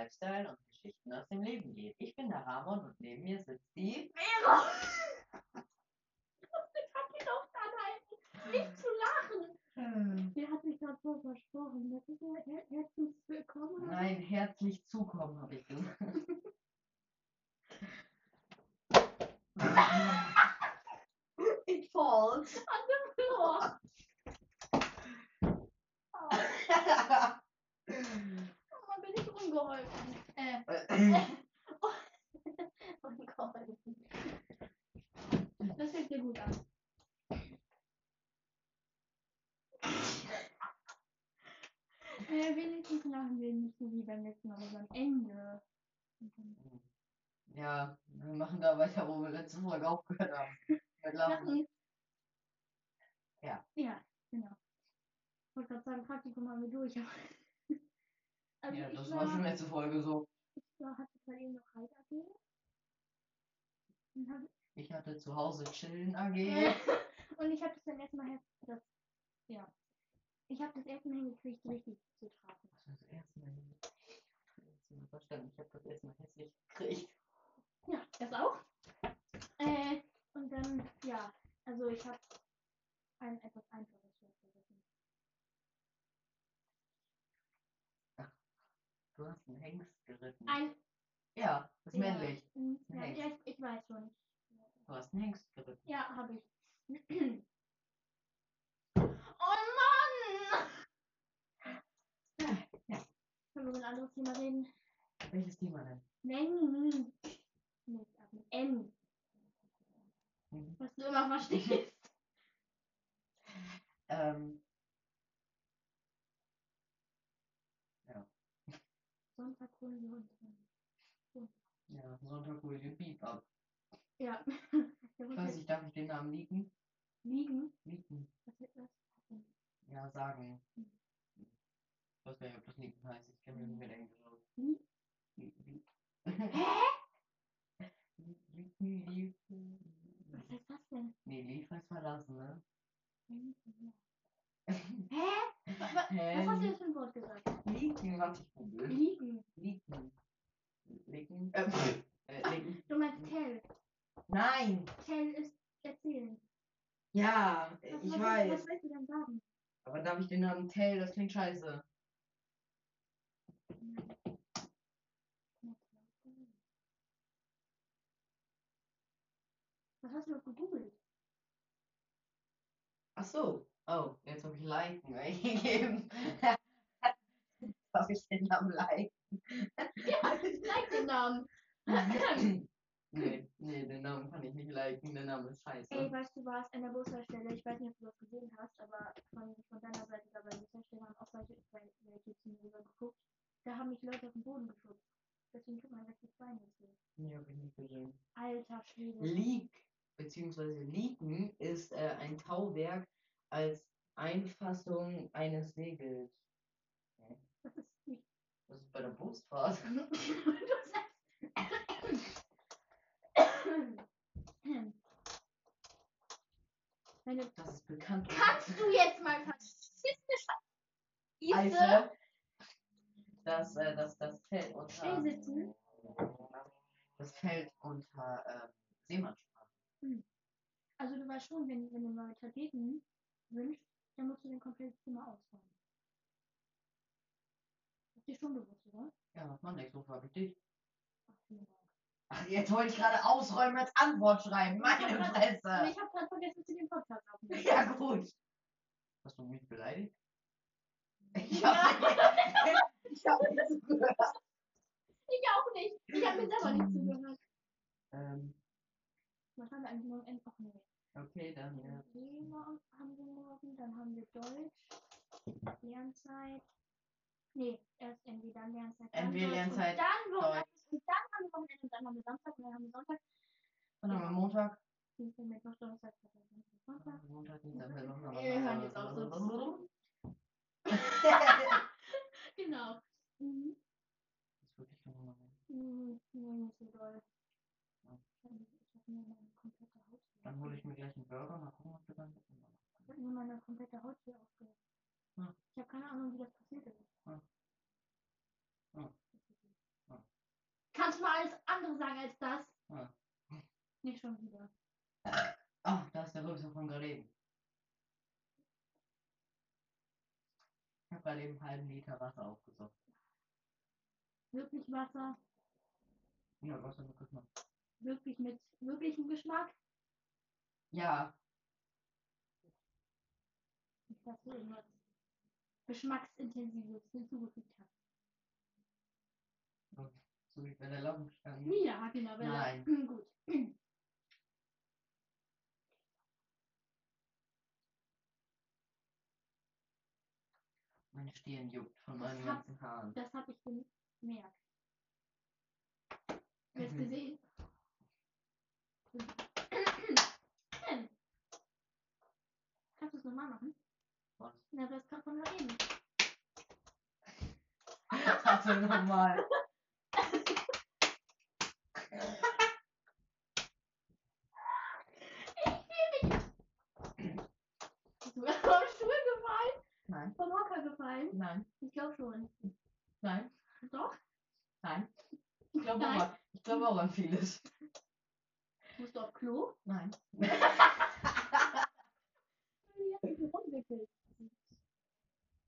Lifestyle und Geschichten aus dem Leben geht. Ich bin der Ramon und neben mir sitzt die. Vera! Ich kann mich doch dann halten, nicht zu lachen. Der hat sich gerade so versprochen. Das ist ja her herzlich willkommen. Nein, herzlich zukommen, habe ich gesagt. It falls. An dem Floor. Oh, oh Mann, bin ich ungeholfen. Äh, ungeholfen. Das fängt dir gut an. Äh, wenigstens lachen wir nicht so wie beim letzten Mal, aber am Ende. Ja, wir machen da weiter, wo wir letzte Folge aufgehört haben. Mit Lachen. Ja. Ja, genau. Ich wollte gerade sagen, Praktikum haben wir durch. Also Ja, das war, war schon letzte Folge so. ich war, hatte bei ihm noch Halt AG. Ich hatte zu Hause Chillen AG. anderes Thema reden? Welches Thema? Hä? Was, hast du jetzt für ein Wort gesagt? Liegen, warte, ich google. Liegen. Liegen. Liegen. Äh, äh, liegen. Du meinst tell. Nein! Tell ist erzählen. Ja, Was, ich was, weiß. Was willst du denn sagen? Aber darf ich den Namen Tell? Das klingt scheiße. Was hast du noch gegoogelt? Ach so. Oh, jetzt habe ich Liken eingegeben. Darf ich den Namen liken? Ja, like den Namen. nee, nee, den Namen kann ich nicht liken. Der Name ist scheiße. Ey, weißt du was, an der Bushaltestelle, ich weiß nicht, ob du das gesehen hast, aber von, von deiner Seite da bei der Bushaltestelle haben auch welche, welche zu mir geguckt. Da haben mich Leute auf den Boden geschubst. Deswegen tut mein rechtes Bein jetzt weh. Nee, hab ich nicht gesehen. Alter Schwede. Leak bzw. Leaken ist äh, ein Tauwerk als Einfassung eines Segels. Das ist nicht. Das ist bei der sagst. Meine, Das ist bekannt. kannst du jetzt mal Scheiße Eise, das, äh, das, das fällt unter. Sitzen. Das fällt unter ähm, Seemannssprache. Also du weißt schon, wenn, wenn du neue Tapeten wünschst, dann musst du den kompletten Zimmer ausräumen. Ist dir schon bewusst, oder? Ja, was man nicht so dich. Ach, vielen Dank. Ach, jetzt wollte ich gerade ausräumen als Antwort schreiben. Meine Fresse. ich habe gerade vergessen, zu dem Podcast aufzunehmen. Ja, gut. Hast du mich beleidigt? Ich Ja. habe ich hab nicht zugehört. Ich auch nicht. Ich habe mir selber nicht zugehört. Ähm, Was haben wir eigentlich morgen? End- Ach nee. okay, dann ja. Lehrer haben wir morgen, dann haben wir Deutsch, Lernzeit. Nee, erst NW, dann Lernzeit. Dann Deutsch Lernzeit, Und dann Wochenende. Und dann haben wir Wochenende und dann haben wir Samstag und dann haben wir Sonntag. Dann haben wir Montag. Dienstag, Mittwoch, Donnerstag, Sonntag. Montag, Dienstag, Mittwoch, Wir hören jetzt auf so. Genau. Mhm. Das ist wirklich normal. Mhm. Nee, nicht so doll. Ich habe hab mir meine. Dann hole ich mir gleich einen Burger. Mal gucken, ob wir dann. Ich habe mir meine komplette Haut hier aufgehört. Ja. Ich habe keine Ahnung, wie das passiert ist. Ja. Ja. Kannst du mal alles andere sagen als das? Ja. Nicht schon wieder. Ah, da ist der Rülpser von gerade eben. Ich habe gerade eben einen halben Liter Wasser aufgesoffen. Wirklich Wasser? Ja, Wasser mit Geschmack. Wirklich mit wirklichem Geschmack? Ja, dass du irgendwas Geschmacksintensives hinzugefügt hast. so wie bei der Laugenstange. Ja, genau. er- Nein. Hm, Gut. Meine Stirn juckt von Das meinen hat- ganzen Haaren. Das habe ich gemerkt. Du hast Mhm. gesehen. Kannst du es nochmal machen? Was? Na, das kann von nur eben. Also nochmal. Bist du vom Stuhl gefallen? Nein, Vom Hocker gefallen? nein, Ich glaube schon. nein, Doch? nein. Ich glaube Nein. auch, ich glaube auch an vieles. Musst du auf Klo? Nein. Wie hast du dich rumwickelt?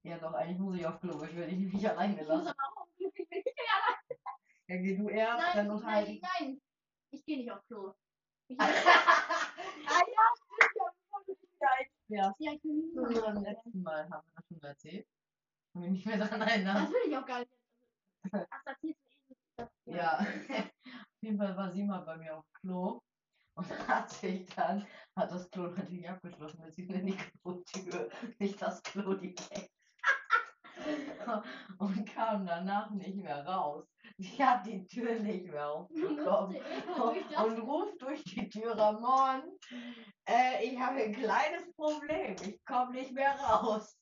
Ja doch, eigentlich muss ich auf Klo, ich will dich nicht alleine Ich muss lassen. aber auch auf Klo. Ich will nicht Ja, geh du erst, Nein, dann nein, unterhalten. nein. Ich gehe nicht auf Klo. Ich, ah ja, stimmt ja, dich wieder einsperrst. ja, ich So, wieder beim letzten Mal haben wir das schon erzählt. Ich kann mich nicht mehr daran erinnern. Das will ich auch gar nicht. Ach, das das, Ja, auf jeden Fall war sie mal bei mir auf Klo und hat sich dann, hat das Klo natürlich abgeschlossen, beziehungsweise die Klotür, nicht das Klo direkt. Und kam danach nicht mehr raus. Sie hat die Tür nicht mehr aufbekommen. Und, ruft durch die Tür, Ramon, äh, ich habe ein kleines Problem, ich komme nicht mehr raus.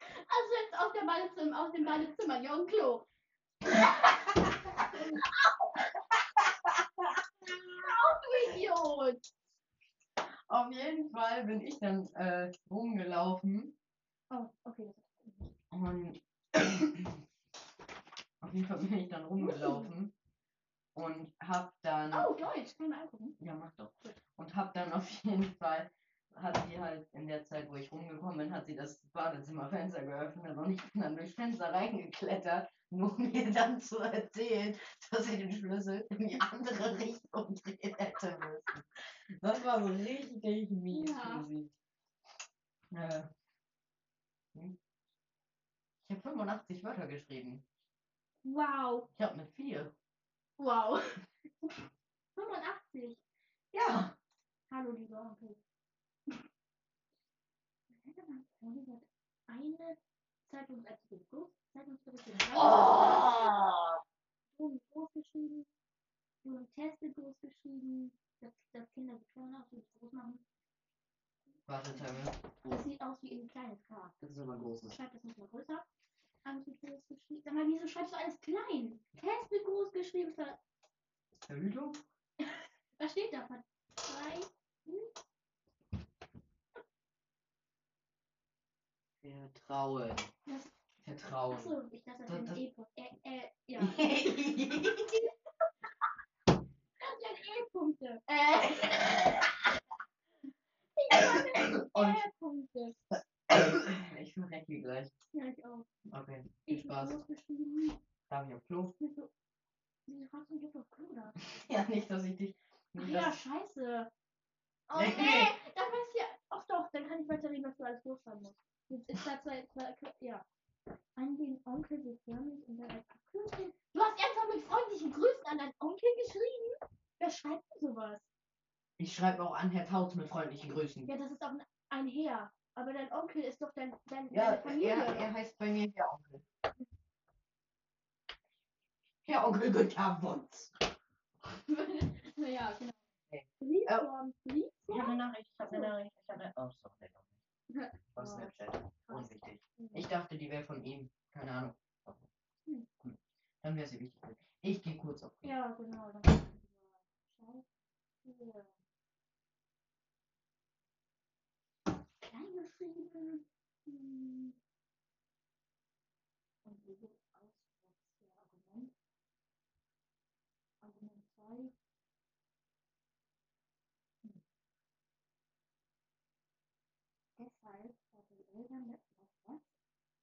Also jetzt aus, der Badezimmer, aus dem Badezimmer, ja, und Klo. Auf, du Idiot! Auf jeden Fall bin ich dann äh, rumgelaufen Oh, okay. Und auf jeden Fall bin ich dann rumgelaufen und hab dann, Oh, Deutsch, kann mal angucken. ja mach doch, und hab dann auf jeden Fall, hat sie halt in der Zeit, wo ich rumgekommen bin, hat sie das Badezimmerfenster geöffnet und ich bin dann durchs Fenster reingeklettert, nur um mir dann zu erzählen, dass sie den Schlüssel in die andere Richtung drehen hätte müssen. Das war so richtig mies Ja. für sie. Äh, hm. Ich habe 85 Wörter geschrieben. Wow, Ich habe mit vier. wow. 85. Ja. Hallo, lieber Onkel. Eine Zeitungsartikel, groß, Zeitungsberichte, Oh! Ton groß geschrieben, Teste groß geschrieben, das, das Kinder klein aus, wie groß machen. Warte, Timmy. Das sieht aus wie ein kleines K. Das ist aber großes. Schreib das nicht mal größer. Alles mit groß geschrieben. Sag mal, wieso schreibst du alles klein? Teste groß geschrieben. Verhütung? was steht da? Vertrauen. Das, Vertrauen. achso, ich dachte, das Das- das- ein E-Punkt. Äh, äh, ja. Das sind E-Punkte. Äh. Ich meine Und E-Punkte. ich verrecke gleich. Ja, ich auch. Okay, viel Ich Spaß. groß geschrieben. Darf ich auf Klo? Wieso? Wieso fragst du mich auf Klo da? Ja, nicht, dass ich dich. Ach Nicht, ja, dass, scheiße. Oh Nee. nee, dann weiß ja. Ach doch, dann kann ich weiter reden, was du alles durchschreiben musst. Jetzt ist da zwei, zwei, ja. An den Onkel so förmlich und dann als Abkürzung. Du hast ernsthaft mit freundlichen Grüßen an deinen Onkel geschrieben? Wer schreibt denn sowas? ich schreibe auch an Herr Tautz mit freundlichen Grüßen. Ja, das ist auch ein, ein Herr. Aber dein Onkel ist doch dein, dein Ja, deine Familie. er, er heißt bei mir Herr Onkel. Herr Onkel Günther Wutz. naja, genau. Nee. Briefform, Ich habe Briefform? eine Nachricht, ich habe eine Nachricht, ich habe eine. Oh, sorry, der noch nicht. Von Oh. Snapchat. Unwichtig. Ich dachte, die wäre von ihm. Keine Ahnung. Hm. Hm. Dann wäre sie wichtig. Ich gehe kurz auf. Ja, genau. Dann Scheiße. Klein geschrieben. Hm. Und wie sieht aus das Argument? Eltern, was?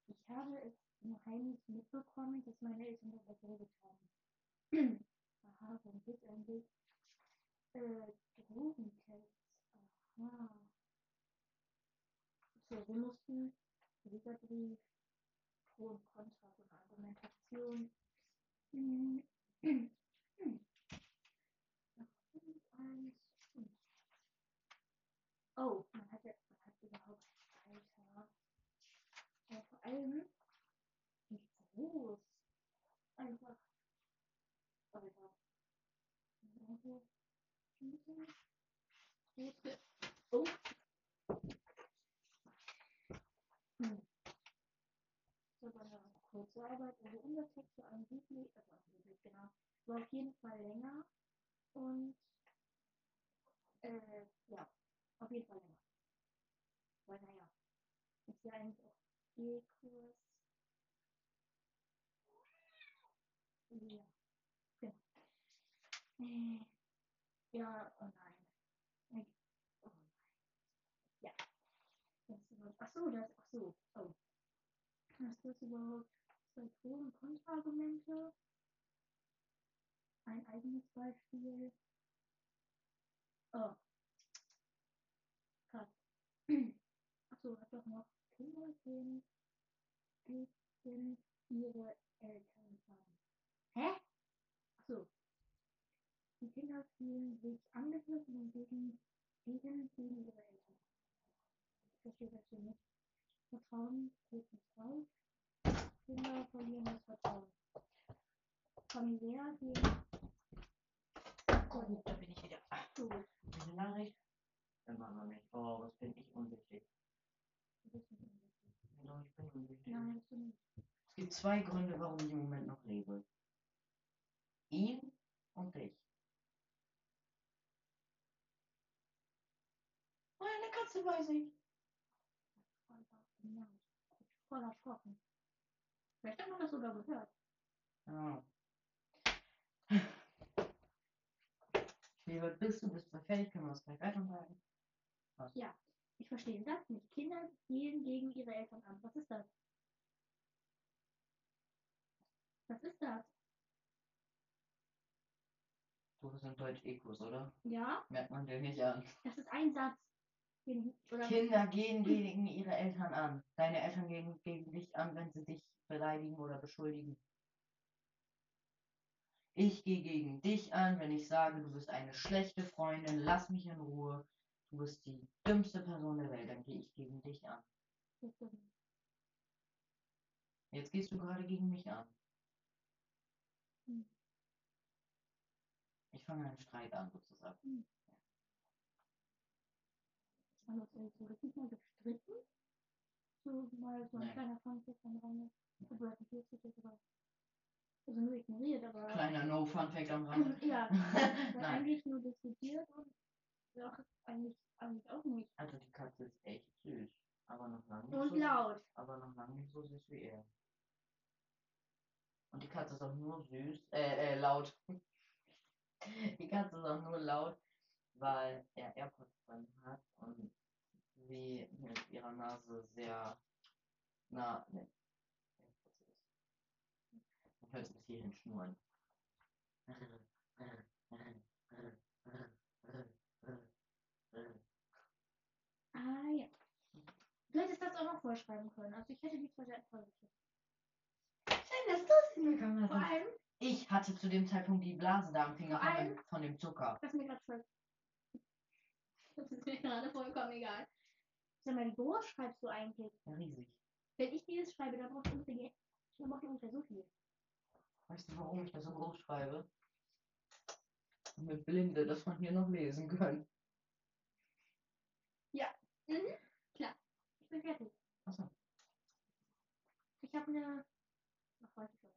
Ich habe es nur heimlich mitbekommen, dass meine Eltern dabei geredet haben. Aha, worum geht's eigentlich? Äh, Drogentests. Aha. So, wir mussten Leserbrief, Pro und Contra und Argumentation. Hm. Hm. Noch irgendeins. Hm. Oh, man hat ja, man hat überhaupt Alter. Ja, allem, wie groß. Einfach. Große. Oh. Hm. Sogar eine kurze Arbeit, also unser Text war angeblich, also angeblich, genau, war auf jeden Fall länger und äh, ja, auf jeden Fall länger. Weil naja, ist ja eigentlich E-Kurs. Ja. Äh, Ja, oh nein. Oh nein. Ja. Das überhaupt, ach so, das, ach so, oh. Was ist das überhaupt? Zwei Pro- und Kontraargumente? Ein eigenes Beispiel? Oh. Krass. Achso, hat doch noch Gegen ihre Eltern an. Hä? Achso. Die Kinder fühlen sich angegriffen und gegen, gegen, gegen ihre Eltern. Ich verstehe das hier nicht. Vertrauen geht nicht auf. Kinder verlieren das Vertrauen. Familiär gehen Gut, da bin ich wieder. gut. Diese Nachricht? Immer noch nicht. Oh, was bin ich unwichtig. Du bist nicht unwichtig. Doch, ich bin unwichtig. Nein, bist du nicht. Es gibt zwei Gründe, warum ich im Moment noch lebe. Ihn und dich. Oh, eine Katze weiß ich. Voll auf den Maus. Ich bin voll erschrocken. Vielleicht hat man das sogar gehört. Ja. Wie weit bist du? Bist du fertig? Können wir uns gleich weitermachen? Ja, ich verstehe den Satz nicht. Kinder gehen gegen ihre Eltern an. Was ist das? Was ist das? Du bist im Deutsch-E-Kurs, oder? Ja, Merkt man dir nicht an. das ist ein Satz. Oder Kinder gehen gegen ihre Eltern an. Deine Eltern gehen gegen dich an, wenn sie dich beleidigen oder beschuldigen. Ich gehe gegen dich an, wenn ich sage, du bist eine schlechte Freundin, lass mich in Ruhe. Du bist die dümmste Person der Welt, dann gehe ich gegen dich an. Jetzt gehst du gerade gegen mich an. Ich fange einen Streit an, sozusagen. haben wir uns so richtig mal gestritten. So mal so ein Nee. kleiner Funfact am Rande. Obwohl das nicht lustig ist, aber. Also nur ignoriert, aber. Kleiner No-Fun-Fact am Rande. ja, Nein, eigentlich nur diskutiert und. Ja, eigentlich, eigentlich auch nicht. also die Katze ist echt süß. Aber noch lange nicht Und so laut. aber noch lange nicht so süß wie er. Und die Katze ist auch nur süß, äh, äh, laut. Die Katze ist auch nur laut, weil er AirPods drin hat und sie mit ihrer Nase sehr nah den AirPods ist. Man hört es bis hierhin schnurren. Ah ja. Du hättest das auch noch vorschreiben können. Also ich hätte die zwei Seiten vorgeschrieben. Schön, dass du es hinbekommen Vor allem, Ich hatte zu dem Zeitpunkt die Blase da am Finger Vor von allem- dem, von dem Zucker. das ist mir gerade voll. Das ist mir gerade vollkommen egal. Sag mal, wie groß schreibst du eigentlich? Ja, riesig. Wenn ich dieses schreibe, dann braucht ungefähr, dann braucht ungefähr so viel. Weißt du, warum ich das so groß schreibe? Mit Blinde, dass man hier noch lesen kann. Mhm, klar. Ich bin fertig. Achso. Ich habe eine. Ach, heute schon.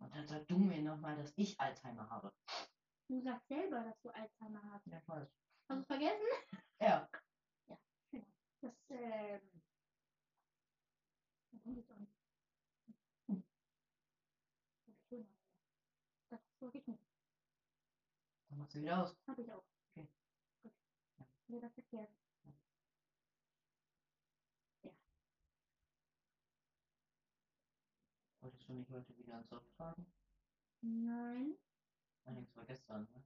Und dann sag du mir nochmal, dass ich Alzheimer habe. Du sagst selber, dass du Alzheimer hast. Ja, ich weiß. Hast du vergessen? Ja. Das, ähm. Das jetzt auch nicht. Hm. Das ist schön, aber Das wollte ich nicht. Dann machst du wieder aus. Hab ich auch. Ja, das ist jetzt. Ja. Wolltest du nicht heute wieder ins Soft fahren? Nein. Nein, das war gestern, ne?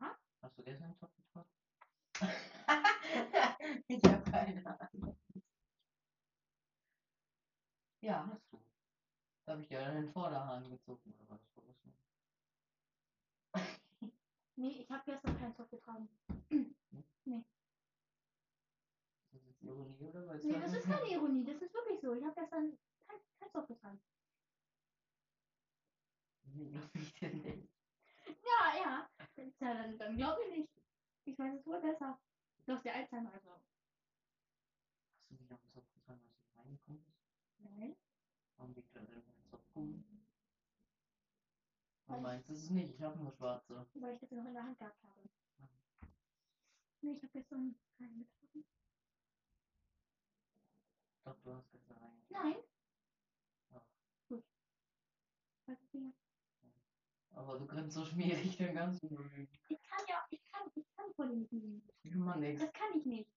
Ja. Hast du gestern einen Topf getroffen? ich habe keine Ahnung. Ja, hast du. Da habe ich dir den Vorderhahn gezogen, oder was? Wo ist denn? nee, ich habe gestern keinen Topf getragen. Ist das jetzt Ironie oder was? Nee, das ist keine Ironie, das ist wirklich so. Ich habe gestern Zopf getragen. Wie glaub ich denn nicht? Ja, ja. dann, dann glaube ich nicht. Ich weiß es wohl besser. Du hast ja Alzheimer, also. Hast du nicht noch einen Zopf getragen, als du reingekommen bist? Nein. Warum liegt da denn ein Zopfkuchen? Weil Und ich- meins ist es nicht, ich habe nur schwarze. Weil ich das noch in der Hand gehabt habe. Nee, ich habe gestern keinen getroffen. Doch, du hast gestern reingekommen. Nein. Ja. Gut. Was ist hier? Aber du grinst so schmierig, kannst nur lügen. Ich kann ja, ich kann, ich kann vor dir nicht lügen. Ich mach nix. Das kann ich nicht.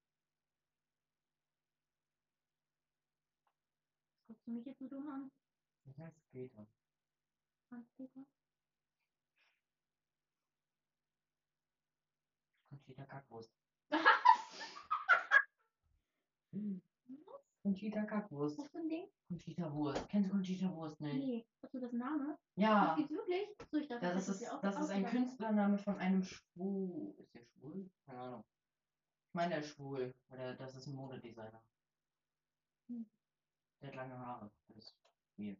Was guckst du mich jetzt so dumm an? Ich heiße Peter. Hans-Peter? Conchita Kackwurst. Was? Conchita Kackwurst. Was für ein Ding? Conchita Wurst. Kennst du Conchita Wurst nicht? Nee. Hast du das Name? Ja. Das wirklich? So, ich dachte, das hätte ist, auch das ist ein. Künstlername von einem Schwul. Ist der schwul? Keine Ahnung. Ich meine, der ist schwul. Oder das ist ein Modedesigner. Hm. Der hat lange Haare. Das ist mir.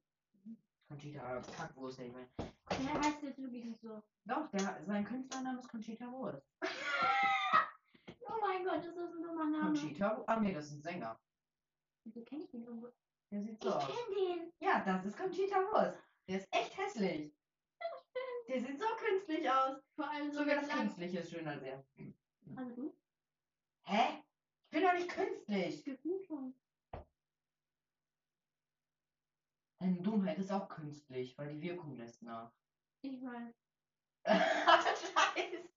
Conchita Kackwurst, ey. ich Der heißt jetzt wirklich nicht so. Doch, der, sein Künstlername ist Conchita Wurst. Oh mein Gott, das ist ein dummer Name. Conchita? Ah, nee, das ist ein Sänger. Wieso kenne ich den irgendwo? Der sieht Ich so aus. kenne den. Ja, das ist Conchita Wurst. Der ist echt hässlich. Der sieht so künstlich aus. Vor allem so Sogar das Künstliche ist schöner als er. Also du? Hä? Ich bin doch nicht künstlich. Gefühlt schon. Deine Dummheit ist auch künstlich, weil die Wirkung lässt nach. Ich weiß. Scheiße.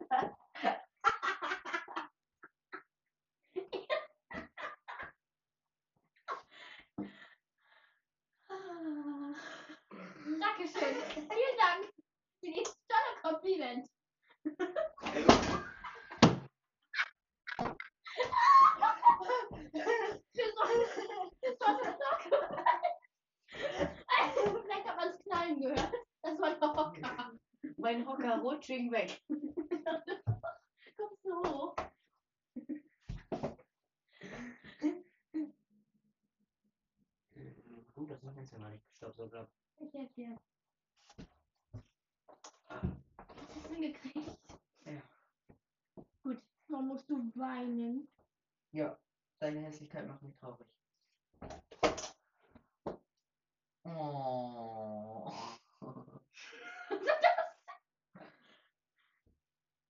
Ah. Dankeschön. Vielen Dank für dieses tolle Kompliment. Für so eine Socke. Vielleicht hat man es knallen gehört. Das war der Hocker. mein Hocker rutsching weg. Kommst du hoch? Gut, dass mein Fenster mal nicht gestaubsaugt habe. Ich helfe dir. Hast du es hingekriegt? Ja. Gut, warum musst du weinen? Ja, deine Hässlichkeit macht mich traurig. Oh.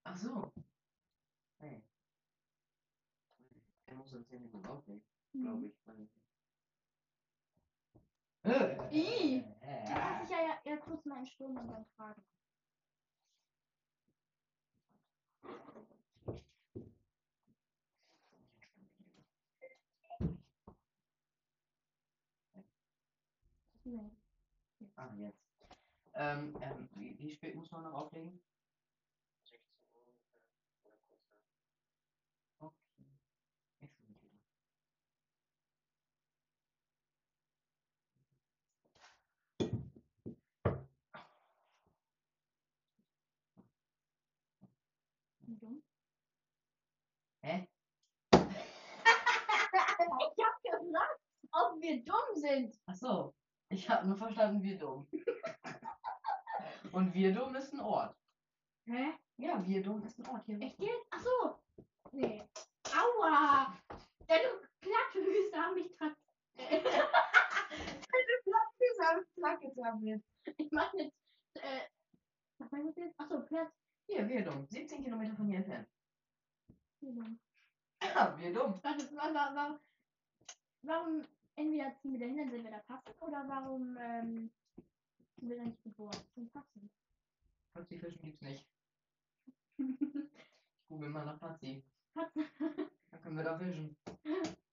Ach so. Hey. Er muss in 10 Minuten auflegen, glaube ich. Weiß ich nicht. Ih. Da lasse ich ja, ja, ja Sturm und dann tragen. Nee. Ah, jetzt. Ähm, ähm, wie, wie spät muss man noch auflegen? 16 Uhr ungefähr. Oder kurz nach. Okay. Ich schon wieder. Wie dumm. Hä? Ich hab gefragt, ob wir dumm sind. Ach so. Ich habe nur verstanden, wir dumm. Und wir dumm ist ein Ort. Hä? Ja, wir dumm ist ein Ort hier. Echt jetzt? Ach so. Nee. Aua. Deine Plattfüße haben mich dran. ich mach jetzt. Äh, was meinst du jetzt? Ach so, Platz. Hier, wir dumm. 17 Kilometer von hier entfernt. Wie dumm. Ja, wir dumm. Warte, wa- wa- wa- warum entweder ziehen wir dahin, dann sind wir da passend, oder warum ähm, sind wir da nicht geboren? Sind passend. Patsy Fischen gibt's nicht. Ich google mal nach Patsy. Patzen. Dann können wir da fischen.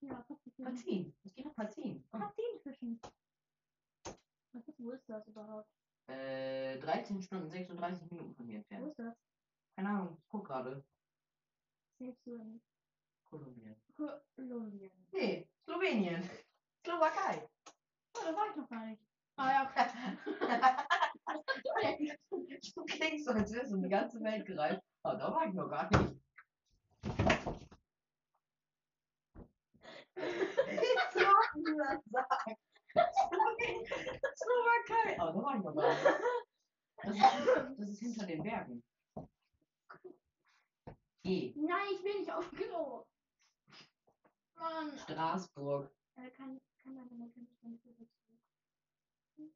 ja. Patzin. Es geht nach Patzin. Oh, Patzen fischen. Was ist, wo ist das überhaupt? äh, 13 Stunden 36 Minuten von mir Wo entfernt. ist das? Keine Ahnung, ich guck gerade. Selbst so Kolumbien. Kolumbien. Nee, Slowenien. Slowakei. Oh, da war ich noch gar nicht. Ah ja, okay. du klingst so, als wärst du um die ganze Welt gereist. Aber da war ich noch gar nicht. Wie sollten du das sagen? Slowakei. Aber da war ich noch gar nicht. Das ist, das ist hinter den Bergen. G. Nein, ich will nicht auf Klo. Mann. Straßburg. Äh, kann, kann meine Mutter nicht mehr so dazu?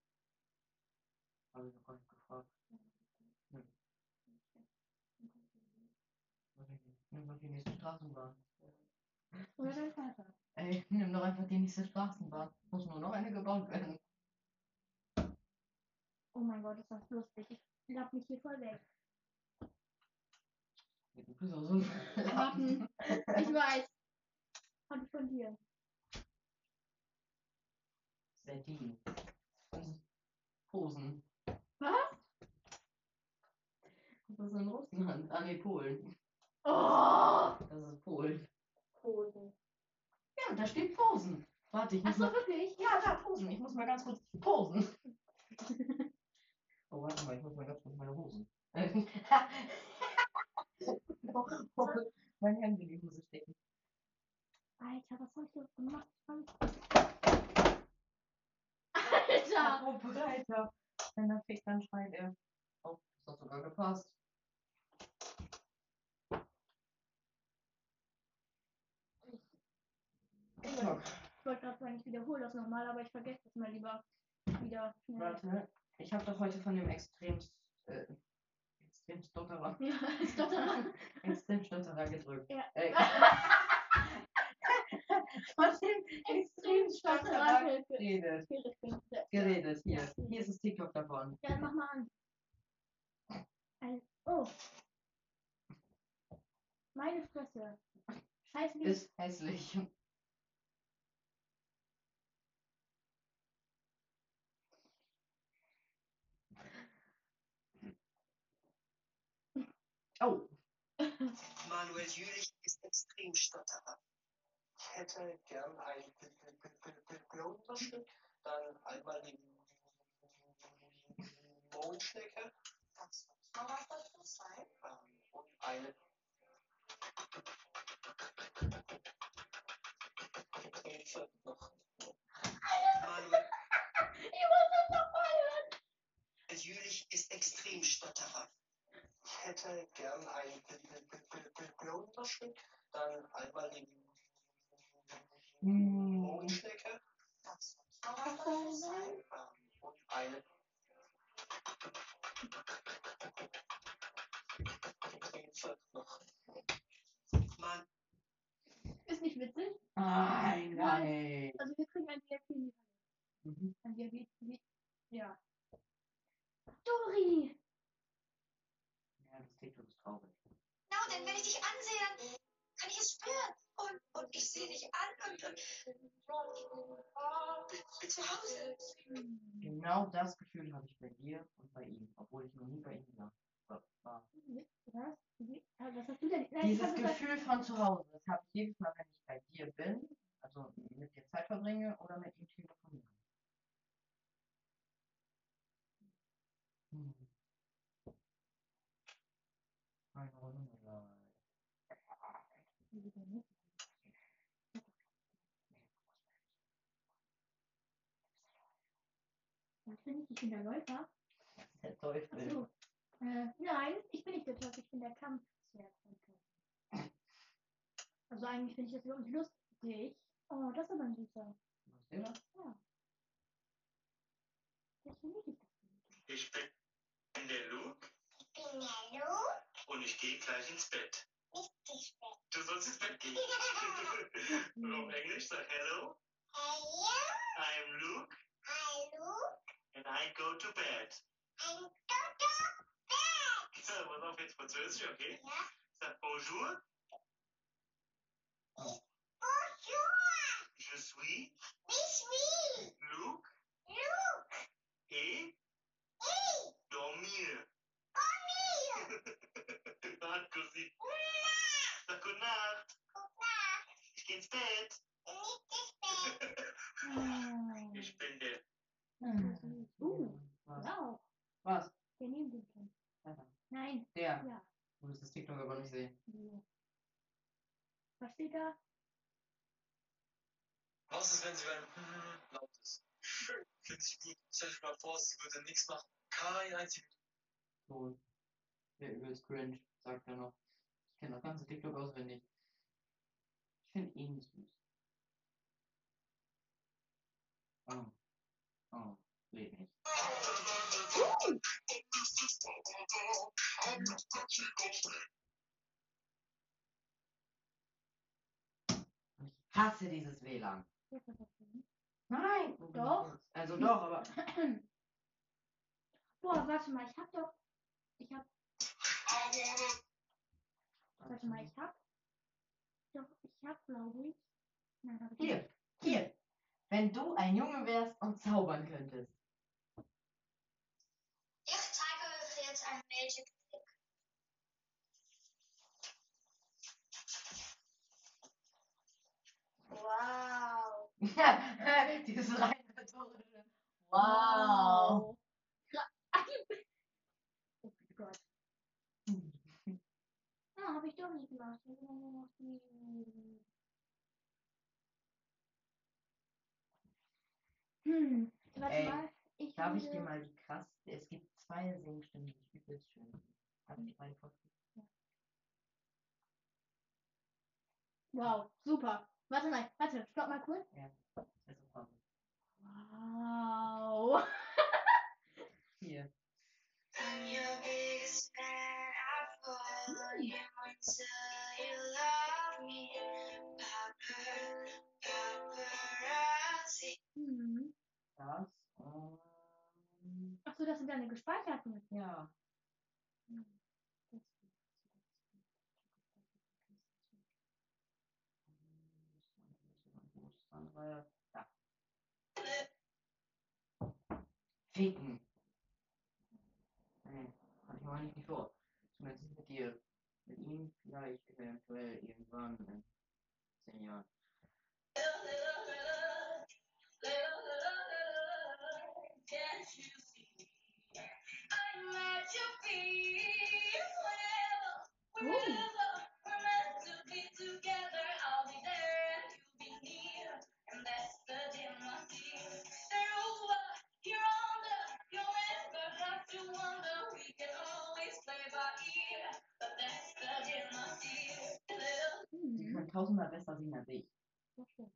Habe ich noch gar nicht gefragt. Nimm doch die nächste Straßenbahn. Oder dein Vater. Ey, nimm doch einfach die nächste Straßenbahn. Muss nur noch eine gebaut werden. Oh mein Gott, ist das lustig. Ich lapp mich hier voll weg. Du bist auch so Lappen. Ich weiß. Hab ich von dir. Sardin. Posen. Was? Das ist in Russland. Ah, nee, Polen. Oh! Das ist Polen. Posen. Ja, da steht Posen. Warte, ich muss Achso, mal... wirklich? Ja, da, Posen. Ich muss mal ganz kurz posen. Oh, warte mal, ich muss mal ganz kurz meine Hosen. mein Handy in die Hose stecken. Alter, was hab ich denn gemacht? Alter! Apropos Reiter. Wenn er fickt, dann schreit er. Oh, das hat sogar gepasst. Ich wollte gerade sagen, ich wiederhole das nochmal, aber ich vergesse das mal lieber wieder schnell. Warte. Ich habe doch heute von dem extrem, äh, extrem Stotterer, Ja, daran. extrem Stotterer gedrückt. Ja. Äh, von dem extrem Stotterer geredet. Geredet, hier. Hier ist das TikTok davon. Ja, mach mal an. Ein, oh. Meine Fresse. Scheiße, Ist hässlich. Oh, Manuel Jülich ist extrem stotterer. Ich hätte gern ein Klonstück, dann einmal die Mondschnecke. Kannst du noch was dazu sein? Und eine. Noch. Ich muss das nochmal hören. Jülich ist extrem stotterer. Ich hätte gern ein Klonstück, dann einmal die hm, dazu sein? Ähm, Und eine. Noch. Mann, Ist nicht witzig. nein, nein. Also wir kriegen ein VIP in die. Mhm. Ein VIP, ja. Dori! Ja, das TikTok ist traurig. Genau, denn wenn ich dich ansehe, kann ich es spüren. Und, und ich sehe dich an und, und ich bin zu Hause. Genau das Gefühl habe ich bei dir und bei ihm, obwohl ich noch nie bei ihm war. Was? Wie? Ah, Was hast du denn? Nein, Dieses Gefühl von zu Hause, das habe ich jedes Mal, wenn ich bei dir bin, also mit dir Zeit verbringe oder mit ihm telefoniere. Hm. Eine Runde Leid. Was bin ich? Ich bin der Läufer. Der Teufel. Achso. Äh, nein, ich bin nicht der Teufel, ich bin der Kampfzwerg. Also eigentlich finde ich das nicht lustig. Oh, das ist aber ein süßer. Ja. Liebe ich. Ich bin der Luke Ich bin der Lu, und ich gehe gleich ins Bett. nicht ins Bett. Du sollst ins Bett gehen. Nur auf Englisch sag Hello, Hello, I am Luke hallo, and I go to bed. ein Toto, Bett. So, pass auf jetzt Französisch, okay? Ja, Sag Bonjour, bonjour, je suis ich will, Luke. Luke, et ich, TikTok aber nicht sehen. Was steht da? Was ist, wenn sie beim hm laut ist? Finde ich gut. Stell dich mal vor, sie würde nichts machen. Kein einzigen. So. Der übelst cringe, sagt er noch. Ich kenne das ganze TikTok auswendig. Ich finde ihn süß. Oh. Oh. Lebt nicht. Ich hasse dieses WLAN. Nein! Doch. Also doch, aber. Boah, warte mal, ich hab doch. Ich hab. Warte mal, ich hab. Doch, ich hab, glaube ich. Nein, hab ich Hier, nicht. hier. Wenn du ein Junge wärst und zaubern könntest. Ich zeige euch jetzt einen Magic Dieses rein rhetorische. Wow. Oh Gott. Ah, hab ich doch nicht gemacht. Ich hab nur noch die- Hm, warte Ey, mal. Ich Darf ich dir mal die krass. Es gibt zwei Singstimmen, die ich übelst schön finde. Darf ich vorstellen? Wow, super. Warte mal, warte, stopp mal kurz. Das ist super. Wow. Hier. I'm your biggest fan. I follow you until you love me. Papar, paparazzi. Hm. Das. Ähm, Achso, das sind deine gespeicherten. ja. Hm. Wo ist das andere? Da. Ficken. Nee, hatte ich mal nicht vor. Zumindest mit dir. Mit ihm vielleicht eventuell irgendwann in zehn Jahren. Tausendmal besser singen als ich. Das stimmt.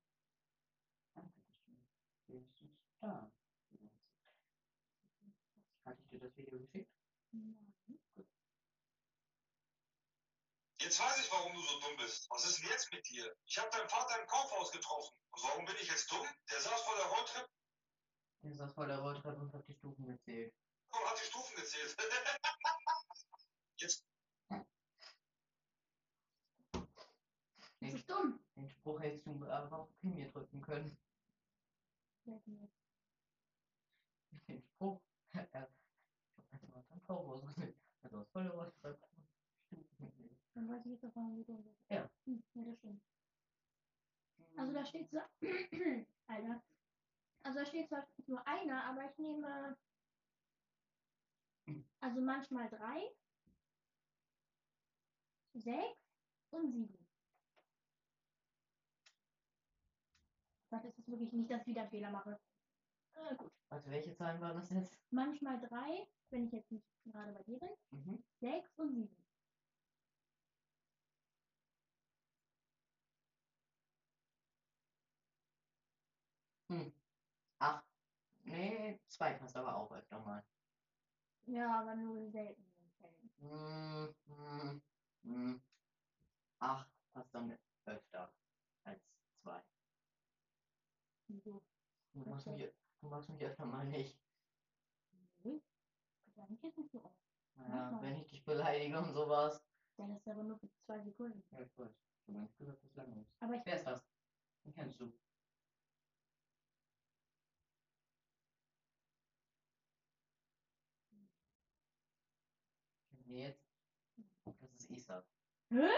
Dankeschön. Wenigstens da. Hatte ich dir das Video geschickt? Nein. Jetzt weiß ich, warum du so dumm bist. Was ist denn jetzt mit dir? Ich habe deinen Vater im Kaufhaus getroffen. Und warum bin ich jetzt dumm? Der saß vor der Rolltreppe Der saß vor der Rolltreppe und hat die Stufen gezählt. und hat die Stufen gezählt. Das ist dumm. Den Spruch hättest du aber auf mir drücken können. Den Spruch. äh, Ich hab einfach mal der Rolltreppe und Stufen gezählt. Dann weiß ich jetzt, warum du dumm bist. Ja. Hm, ja, das stimmt. Also da steht so. Alter. Also da steht zwar nur einer, aber ich nehme. Also manchmal drei, sechs und sieben. Das ist es wirklich nicht, dass ich wieder einen Fehler mache. Äh, gut. Also welche Zahlen waren das jetzt? Manchmal drei, wenn ich jetzt nicht gerade bei dir bin, Mhm. sechs und sieben. Hm. Acht. Nee, zwei passt aber auch öfter mal. Ja, aber nur in seltenen Fällen. Hm, hm, hm. Acht passt dann öfter als zwei. Du machst mich, du machst mich öfter mal nicht. Nee. Das sag ich jetzt nicht so oft. Naja, wenn ich dich beleidige und sowas. Ja, das ist aber nur für zwei Sekunden. Ja. Ich habe nicht gesagt, dass es lange ist. Aber ich Wer ist das? Den kennst du. Nee, jetzt. Das ist Isa. Hä?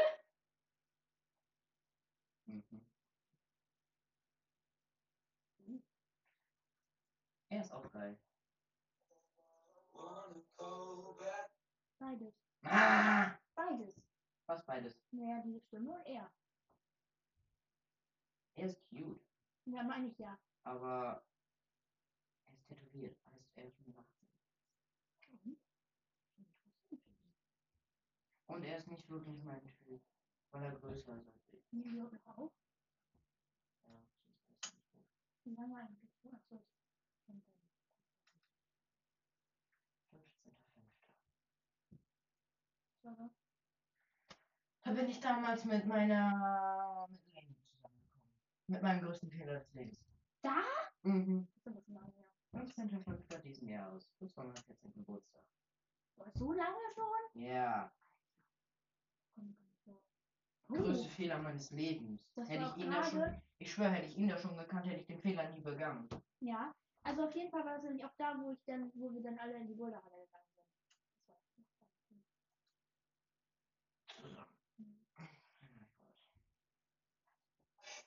Mhm. Er ist auch geil. Beides. Ah! Beides. Was beides? Naja, diese Stimme und er. Er ist cute, Ja, meine ich ja. aber er ist tätowiert. Heißt, er ist schon 18. Und er ist nicht wirklich mein Typ, weil er größer ist als ich. York auch. Ja, das ist nicht gut. Wie lange eigentlich? Oh, ach so. 15.05. Da bin ich damals mit meiner mit Leni zusammengekommen. Mit meinem größten Fehler des Lebens. Da? Mhm. Das ist ein bisschen lange her. 15.05. diesen Jahres. Das war mein 14. Geburtstag. Boah, So lange schon? Ja, vor. größte Oh, Fehler meines Lebens. das hätte ich ihn da schon, ich schwöre, hätte ich ihn da schon gekannt, hätte ich den Fehler nie begangen. Ja. Also auf jeden Fall war es nämlich auch da, wo ich dann, wo wir dann alle in die Boulderhalle gegangen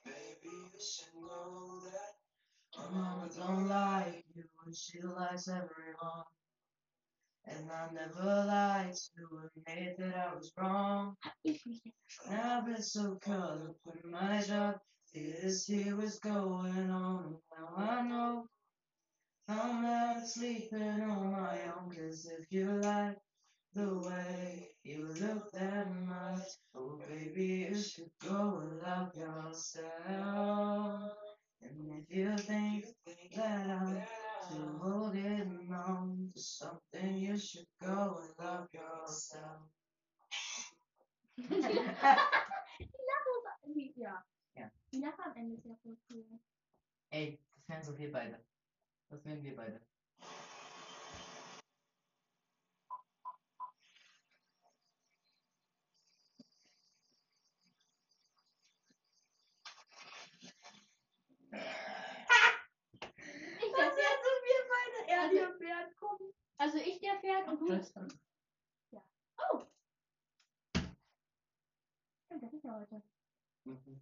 Maybe you should know that My mama don't like you and she likes everyone. And I never lied to admit that I was wrong. And I've been so caught up in my job. This here was going on. Now I know I'm never sleeping on my own. Cause if you like the way you look that much, oh baby, you should go and love yourself. And if you think that I'm still holding on to something, you should go and love yourself. Die Lache ist, die, ja. Ja. Die Lache am Ende ist ja voll cool. Ey, wären so wir beide. Das wären wir beide. Ich der Pferd und wir beide. Er Also- Pferd kommen. Also ich der Pferd und du. Das, Oh! Stimmt, das ist ja heute. mhm.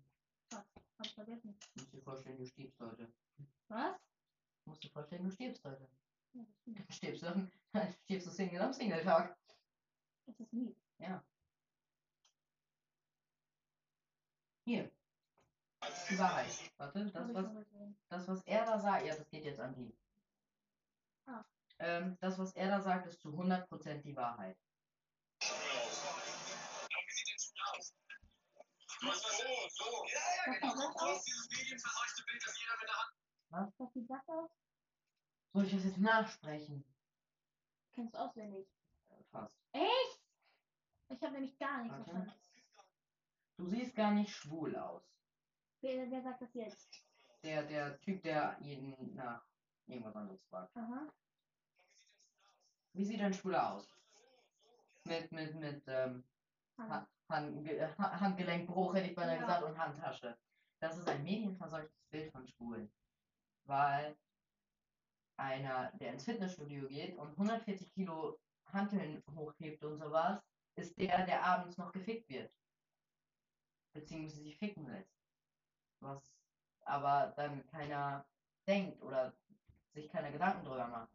Hab ich vergessen. Musst dir vorstellen, du stirbst heute. Was? Musst dir vorstellen, du stirbst heute. Ja, das stirbst du, dann stirbst du Single am Single-Tag. Das ist lieb. Hier. Die Wahrheit. Warte, das was, das, was er da sagt, ja, das geht jetzt an die. Ah. Ähm, das, was er da sagt, ist zu 100% die Wahrheit. Wie sieht denn schon aus? Du hast was so, so. Ja, ja, Was genau. sieht das Du aus? hast dieses medienverseuchte Bild, das jeder mit der Hand. Was sieht das aus? Soll ich das jetzt nachsprechen? Kennst du auswendig. Äh, Fast. Echt? Ich habe nämlich gar nichts verstanden. Du siehst gar nicht schwul aus. Wer, wer sagt das jetzt? Der, der Typ, der jeden nach irgendwas anderes fragt. Aha. Wie sieht ein Schwuler aus? Mit, mit, mit, ähm, Hand, Ge- Ha- Handgelenkbruch, hätte ich beinahe Ja. gesagt, und Handtasche. Das ist ein medienverseuchtes Bild von Schwulen. Weil einer, der ins Fitnessstudio geht und 140 Kilo Hanteln hochhebt und sowas, ist der, der abends noch gefickt wird. Beziehungsweise sich ficken lässt. Was aber dann keiner denkt oder sich keine Gedanken drüber macht.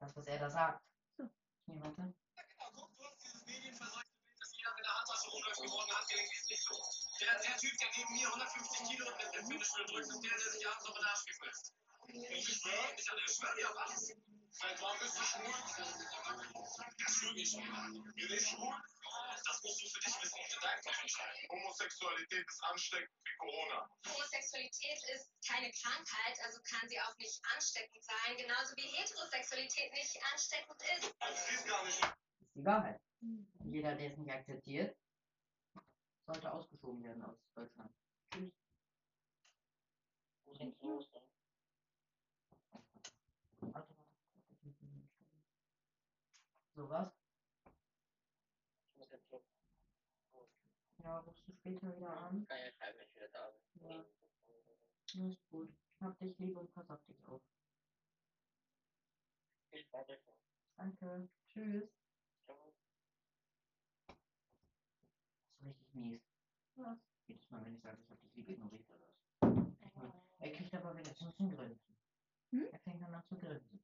Das, was er da sagt. So. Hier, warte. Genau, guck, du hast dieses medienverseuchte Bild, das jeder mit der Handtasche rumläuft, geworden Handgelenk ist nicht so. Der, der Typ, der neben mir 150 Kilo mit dem Fitnessstudio drückt, ist der, der sich abends noch in den Arsch lässt. Ich schwöre, ich, ich schwöre dir was. Seit wann bist du schwul? Ja, schwul nicht schwul. Wir sind schwul. Das musst du für dich wissen und für deinen Kopf entscheiden. Homosexualität ist ansteckend wie Corona. Homosexualität ist keine Krankheit, also kann sie auch nicht ansteckend sein, genauso wie Heterosexualität nicht ansteckend ist. Also sie ist gar nicht Das ist die Wahrheit. Jeder, der es nicht akzeptiert, sollte ausgeschoben werden aus Deutschland. Tschüss. Wo ist denn die los, ey? Warte mal. So was? Ja, rufst du später wieder an? Kann ja schreiben, wenn ich wieder da bin. Ja. Alles gut. Hab dich lieb und pass auf dich auf. Euch noch. Danke. Tschüss. Ciao. Das ist richtig mies. Was? Jedes Mal, wenn ich sage, ich hab dich lieb, ignoriert er das. Er kriegt aber wieder zu zum Grinsen. Hm? Er fängt dann an zu grinsen.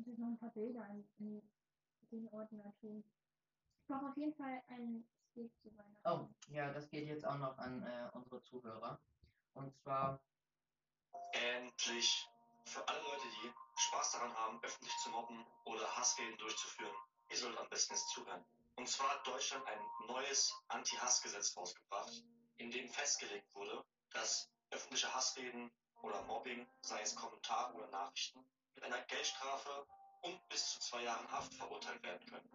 Muss ich noch ein paar Bilder in, in den Ordner tun. Ich brauche auf jeden Fall einen Steak zu Weihnachten. Oh, ja, das geht jetzt auch noch an äh, unsere Zuhörer. Und zwar, Endlich. Für alle Leute, die Spaß daran haben, öffentlich zu mobben oder Hassreden durchzuführen, ihr sollt am besten jetzt zuhören. Und zwar hat Deutschland ein neues Anti-Hass-Gesetz rausgebracht, in dem festgelegt wurde, dass öffentliche Hassreden oder Mobbing, sei es Kommentare oder Nachrichten, mit einer Geldstrafe und bis zu zwei Jahren Haft verurteilt werden können.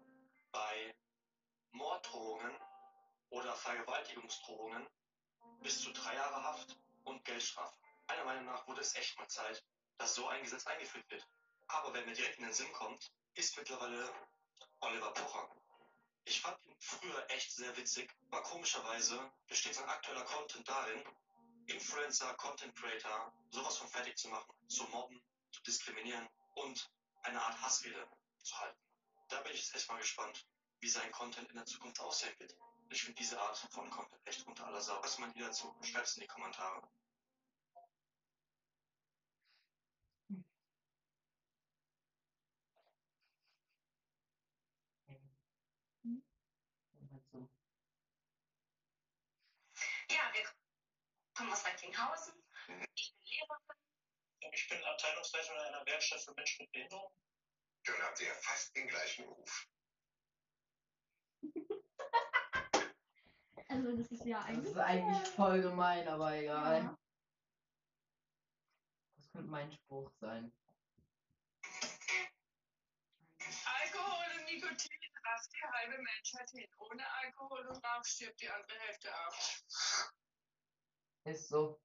Bei Morddrohungen oder Vergewaltigungsdrohungen bis zu drei Jahre Haft und Geldstrafe. Meiner Meinung nach wurde es echt mal Zeit, dass so ein Gesetz eingeführt wird. Aber wer mir direkt in den Sinn kommt, ist mittlerweile Oliver Pocher. Ich fand ihn früher echt sehr witzig, aber komischerweise besteht sein aktueller Content darin, Influencer, Content Creator sowas von fertig zu machen, zu mobben, zu diskriminieren und eine Art Hassrede zu halten. Da bin ich jetzt echt mal gespannt, wie sein Content in der Zukunft aussehen wird. Ich finde diese Art von Content echt unter aller Sau. Was meint ihr dazu? Schreibt es in die Kommentare. Ja, wir kommen aus Recklinghausen. Ich bin Lehrerin. Ich bin Abteilungsleiter in einer Werkstatt für Menschen mit Behinderung. Dann habt ihr ja fast den gleichen Beruf. Also das ist ja Das eigentlich. ist eigentlich voll gemein, aber egal. Ja. Das könnte mein Spruch sein. Alkohol und Nikotin rafft die halbe Menschheit hin. Ohne Alkohol und Rauch stirbt die andere Hälfte ab. Ist so.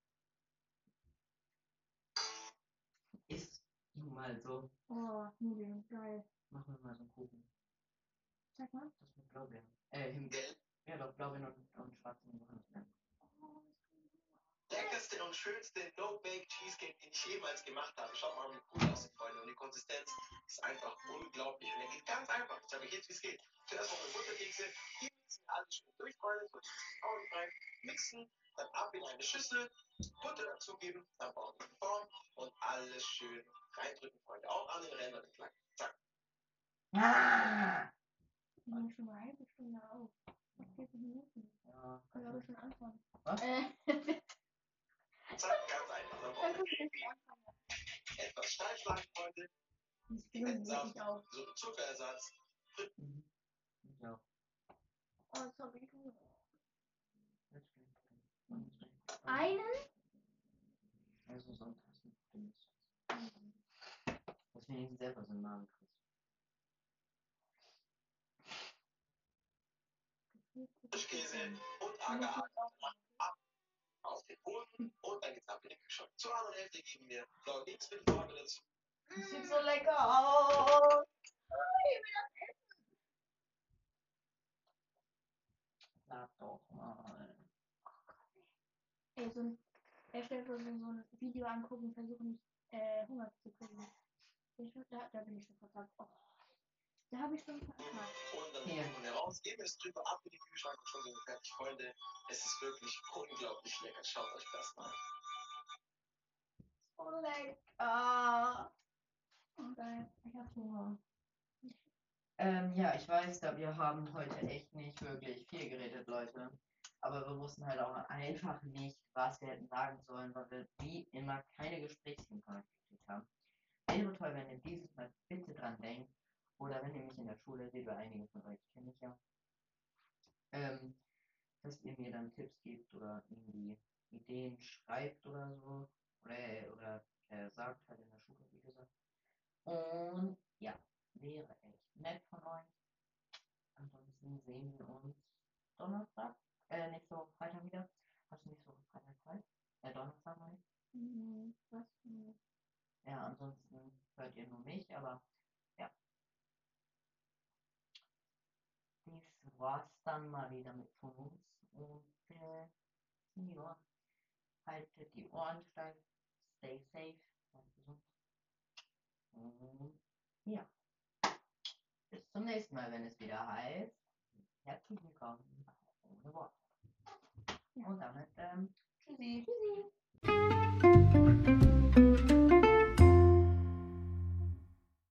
Nun mal so. Oh, Nudeln, geil. Machen wir mal so einen Kuchen. Sag mal. Das mit Blaubeeren. Äh, Himbeeren. Ja, doch, Blaubeeren und, und schwarzen Johannisbeeren. leckerste und schönste No-Bake Cheesecake, den ich jemals gemacht habe. Schaut mal, wie cool aussieht, Freunde. Und die Konsistenz ist einfach unglaublich. Und er geht ganz einfach. Ich euch jetzt, wie es geht. Zuerst noch eine Butterkekse. Die mixen alles schön durch, Freunde. So Frauen rein. Mixen. Dann ab in eine Schüssel. Butter dazugeben. Dann bauen wir die Form. Und alles schön reindrücken, Freunde. Auch an den Rändern entlang. Zack. Ah! Wir nehmen schon eine halbe Stunde auf. Noch 40 Minuten. Ja. Können wir aber schon anfangen. Was? Äh, Zack, ganz einfach. Dann brauchen wir etwas steif schlagen, Freunde. Die Stimmen Saft. wirklich auf. So ein Zuckerersatz. Mhm. Ich auch. Oh, sorry. du. Einen? Also so Das wenigstens selber so einen Namen kriegst. Frischkäse und Agar auf den Boden und dann geht's ab in den Kühlschrank. Zur anderen Hälfte geben wir blaue Lebensmittelfarbe dazu. Das sieht so lecker aus. Sag doch mal. Ey, so ein. Er stellt so so ein Video angucken und versuchen nicht äh, Hunger zu kriegen. Ich, da, da bin ich schon verkackt. Oh. Da habe ich schon verkackt. Und dann Hier. nehmen wir raus, geben es drüber ab in den Kühlschrank und schon sind wir fertig, Freunde. Es ist wirklich unglaublich lecker. Schaut euch das mal an. So lecker. Oh, geil. Ich hab Hunger. Ähm, ja, ich weiß, da wir haben heute echt nicht wirklich viel geredet, Leute. Aber wir wussten halt auch einfach nicht, was wir hätten sagen sollen, weil wir wie immer keine Gesprächsinhalte gekriegt haben. Wäre toll, wenn ihr dieses Mal bitte dran denkt. Oder wenn ihr mich in der Schule seht, weil einige von euch kenne ich ja. Ähm, dass ihr mir dann Tipps gebt oder irgendwie Ideen schreibt oder so. Oder, oder äh, sagt halt in der Schule, wie gesagt. Und ja, wäre echt nett von euch. Ansonsten sehen wir uns Donnerstag, äh, nächste Woche Freitag wieder. Hast du nächste Woche Freitag Zeit? Äh, Donnerstag mal. Mhm. Was? Mhm. Ja, ansonsten hört ihr nur mich, aber ja. Das war's dann mal wieder mit von uns. Und äh, ja, haltet die Ohren steif, stay safe, bleibt gesund. Und ja. Bis zum nächsten Mal, wenn es wieder heißt. Herzlich willkommen bei ohne Worte. Und damit, ähm, tschüssi. Tschüssi.